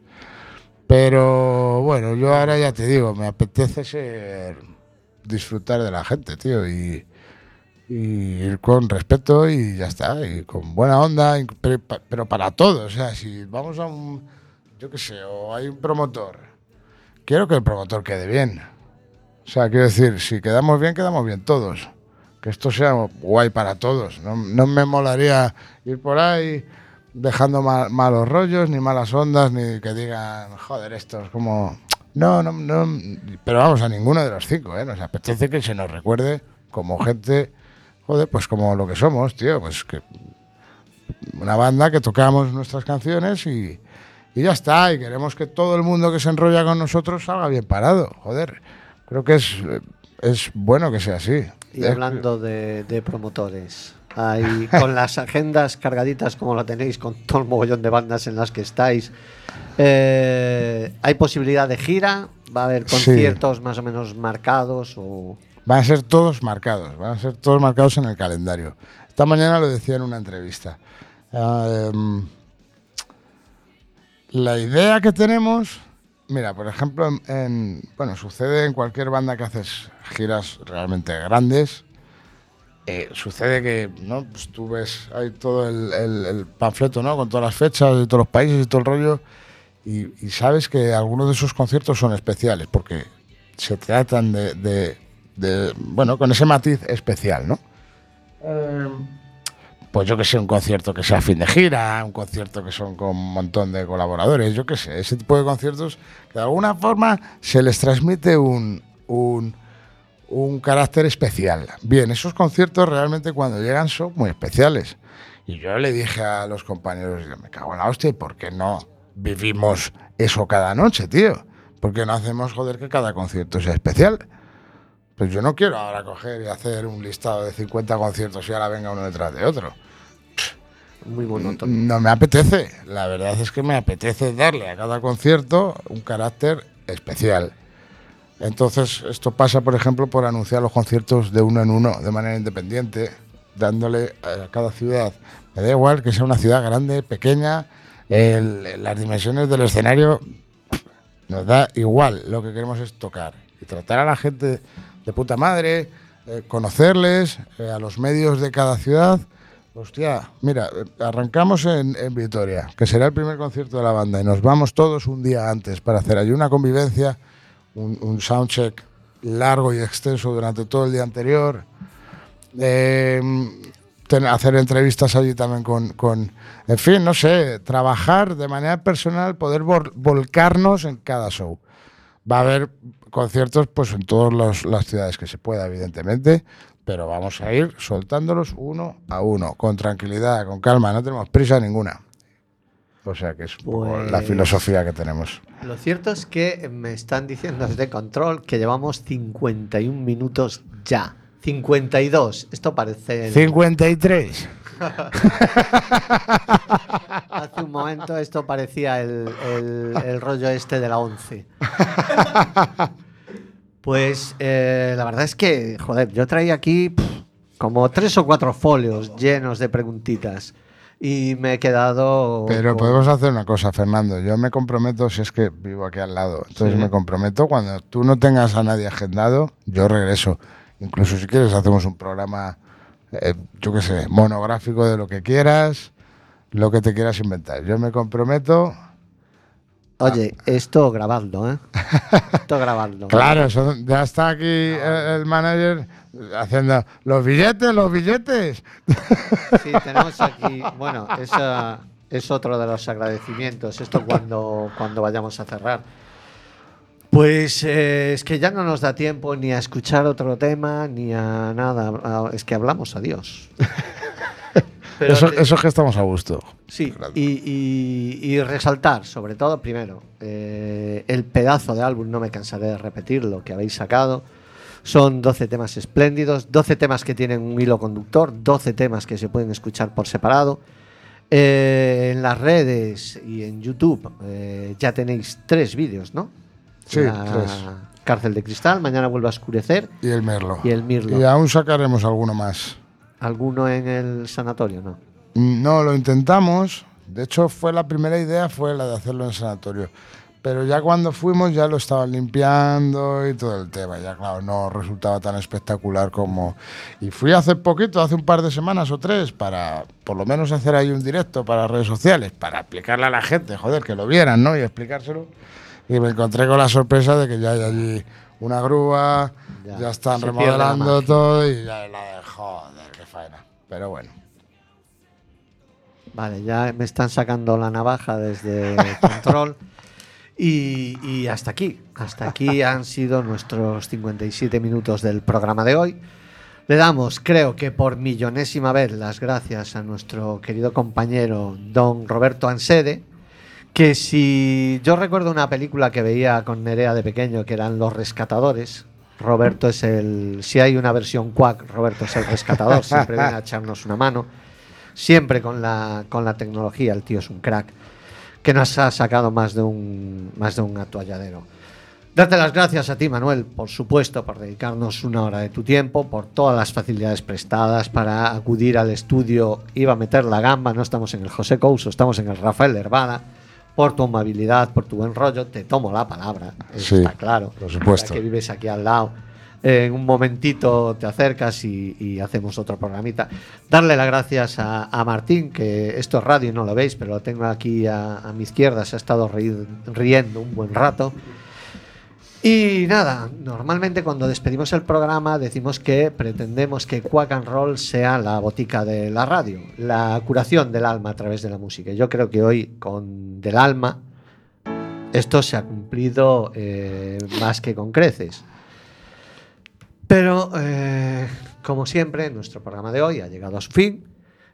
Speaker 3: Pero bueno, yo ahora ya te digo, me apetece ser, disfrutar de la gente, tío, y, ir con respeto y ya está, y con buena onda, pero para todos. O sea, si vamos a un, yo qué sé, o hay un promotor, quiero que el promotor quede bien. O sea, quiero decir, si quedamos bien, quedamos bien todos. Que esto sea guay para todos. No, no me molaría ir por ahí dejando ma- malos rollos, ni malas ondas, ni que digan, joder, esto es como... No, no, no. Pero vamos, a ninguno de los cinco, ¿eh? Nos apetece que se nos recuerde como gente, joder, pues como lo que somos, tío. Pues que una banda que tocamos nuestras canciones y, y ya está. Y queremos que todo el mundo que se enrolla con nosotros salga bien parado, joder. Creo que es, es bueno que sea así.
Speaker 1: Y hablando de, de promotores, ahí, con las agendas cargaditas como la tenéis, con todo el mogollón de bandas en las que estáis, eh, ¿hay posibilidad de gira? ¿Va a haber
Speaker 3: Sí.
Speaker 1: conciertos más o menos marcados? O...
Speaker 3: Van a ser todos marcados, van a ser todos marcados en el calendario. Esta mañana lo decía en una entrevista. Em, la idea que tenemos, mira, por ejemplo, en, en- bueno, sucede en cualquier banda que haces giras realmente grandes. Eh, sucede que, ¿no? Pues tú ves ahí todo el, el- el panfleto, ¿no? Con todas las fechas de todos los países y todo el rollo. Y, y sabes que algunos de esos conciertos son especiales porque se tratan de, de- de, bueno, con ese matiz especial, ¿no? Eh, pues yo que sé, un concierto que sea fin de gira, un concierto que son con un montón de colaboradores, yo qué sé, ese tipo de conciertos que de alguna forma se les transmite un, un, un carácter especial. Bien, esos conciertos realmente cuando llegan son muy especiales. Y yo le dije a los compañeros, me cago en la hostia, ¿y por qué no vivimos eso cada noche, tío? ¿Por qué no hacemos, joder, que cada concierto sea especial? Pues yo no quiero ahora coger y hacer un listado de 50 conciertos y ahora venga uno detrás de otro.
Speaker 1: Muy monótono.
Speaker 3: No me apetece. La verdad es que me apetece darle a cada concierto un carácter especial. Entonces, esto pasa, por ejemplo, por anunciar los conciertos de uno en uno, de manera independiente, dándole a cada ciudad. Me da igual que sea una ciudad grande, pequeña, el- las dimensiones del escenario nos da igual. Lo que queremos es tocar y tratar a la gente de puta madre, eh, conocerles, eh, a los medios de cada ciudad. Hostia, mira, eh, arrancamos en, en Vitoria, que será el primer concierto de la banda, y nos vamos todos un día antes para hacer allí una convivencia, un, un soundcheck largo y extenso durante todo el día anterior. Eh, hacer entrevistas allí también con, con, en fin, no sé, trabajar de manera personal, poder vol- volcarnos en cada show. Va a haber conciertos pues en todas las ciudades que se pueda, evidentemente, pero vamos a ir soltándolos uno a uno, con tranquilidad, con calma, no tenemos prisa ninguna. O sea que es un poco la
Speaker 1: Pues-
Speaker 3: filosofía que tenemos.
Speaker 1: Lo cierto es que me están diciendo desde control que llevamos 51 minutos ya. 52. Esto parece. el-
Speaker 3: 53.
Speaker 1: Hace un momento esto parecía el, el- el rollo este de la 11. Pues eh, la verdad es que, joder, yo traía aquí pff, como tres o cuatro folios llenos de preguntitas y me he quedado...
Speaker 3: Pero
Speaker 1: con-
Speaker 3: podemos hacer una cosa, Fernando. Yo me comprometo, si es que vivo aquí al lado, entonces
Speaker 1: Sí.
Speaker 3: me comprometo cuando tú no tengas a nadie agendado, yo regreso. Incluso si quieres hacemos un programa, eh, yo qué sé, monográfico de lo que quieras, lo que te quieras inventar. Yo me comprometo.
Speaker 1: Oye, esto grabadlo, ¿eh? Esto grabadlo.
Speaker 3: Claro, eso- ya está aquí el manager haciendo los billetes, los billetes.
Speaker 1: Sí, tenemos aquí, bueno, esa es otro de los agradecimientos, esto cuando, cuando vayamos a cerrar. Pues eh, es que ya no nos da tiempo ni a escuchar otro tema, ni a nada, a- es que hablamos a Dios. Pero
Speaker 3: Eso,
Speaker 1: te-
Speaker 3: eso es que estamos a gusto.
Speaker 1: Sí, y, y- y resaltar, sobre todo, primero, eh, el pedazo de álbum, no me cansaré de repetirlo, que habéis sacado. Son 12 temas espléndidos, 12 temas que tienen un hilo conductor, 12 temas que se pueden escuchar por separado. Eh, en las redes y en YouTube eh, ya tenéis tres vídeos, ¿no?
Speaker 3: Sí,
Speaker 1: La
Speaker 3: tres.
Speaker 1: Cárcel de Cristal, Mañana vuelve a oscurecer
Speaker 3: Y el Merlo.
Speaker 1: y el Mirlo.
Speaker 3: Y aún sacaremos alguno más.
Speaker 1: ¿Alguno en el sanatorio, no?
Speaker 3: No, lo intentamos. De hecho, fue la primera idea, fue la de hacerlo en sanatorio. Pero ya cuando fuimos ya lo estaban limpiando y todo el tema. Ya claro, no resultaba tan espectacular como... Y fui hace poquito, hace un par de semanas o tres, para por lo menos hacer ahí un directo para redes sociales, para explicarle a la gente, joder, que lo vieran, ¿no? Y explicárselo. Y me encontré con la sorpresa de que ya hay allí una grúa,
Speaker 1: Ya,
Speaker 3: ya, están remodelando todo y ya la de joder, faena. Pero bueno.
Speaker 1: Vale, ya me están sacando la navaja desde control. Y, y hasta aquí, hasta aquí han sido nuestros 57 minutos del programa de hoy. Le damos, creo que por millonésima vez, las gracias a nuestro querido compañero don Roberto Ansede, que si yo recuerdo una película que veía con Nerea de pequeño, que eran Los Rescatadores, Roberto es el, si hay una versión Quack, Roberto es el rescatador, siempre viene a echarnos una mano, siempre con la, con la tecnología, el tío es un crack, que nos ha sacado más de un, más de un atolladero. Darte las gracias a ti, Manuel, por supuesto, por dedicarnos una hora de tu tiempo, por todas las facilidades prestadas para acudir al estudio. Iba a meter la gamba, no estamos en el José Couso, estamos en el Rafael Hervada. Por tu amabilidad, por tu buen rollo, te tomo la palabra,
Speaker 3: Sí,
Speaker 1: está claro.
Speaker 3: por supuesto.
Speaker 1: Que vives aquí al lado. En un momentito te acercas y, y hacemos otro programita. Darle las gracias a, a Martín, que esto es radio y no lo veis, pero lo tengo aquí a, a mi izquierda, se ha estado ri- riendo un buen rato. Y nada, normalmente cuando despedimos el programa decimos que pretendemos que Quack and Roll sea la botica de la radio, la curación del alma a través de la música. Yo creo que hoy con Del Alma esto se ha cumplido eh, más que con creces. Pero, eh, como siempre, nuestro programa de hoy ha llegado a su fin.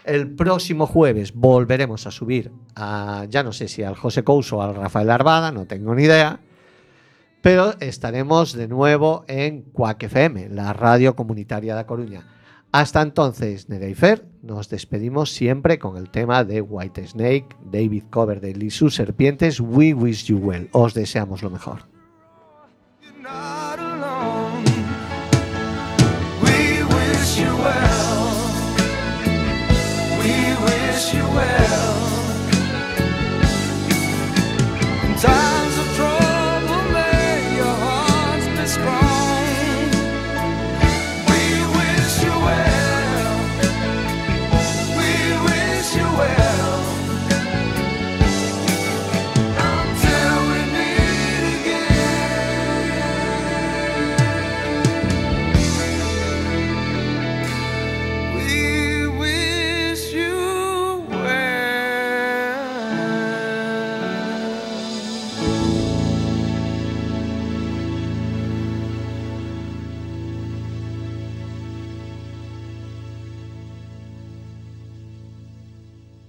Speaker 1: El próximo jueves volveremos a subir a, ya no sé si al José Couso o al Rafael Arbada, no tengo ni idea pero estaremos de nuevo en Cuac FM, la radio comunitaria de Coruña. Hasta entonces, Nereifer, nos despedimos siempre con el tema de White Snake, David Coverdale y sus serpientes. We wish you well. Os deseamos lo mejor.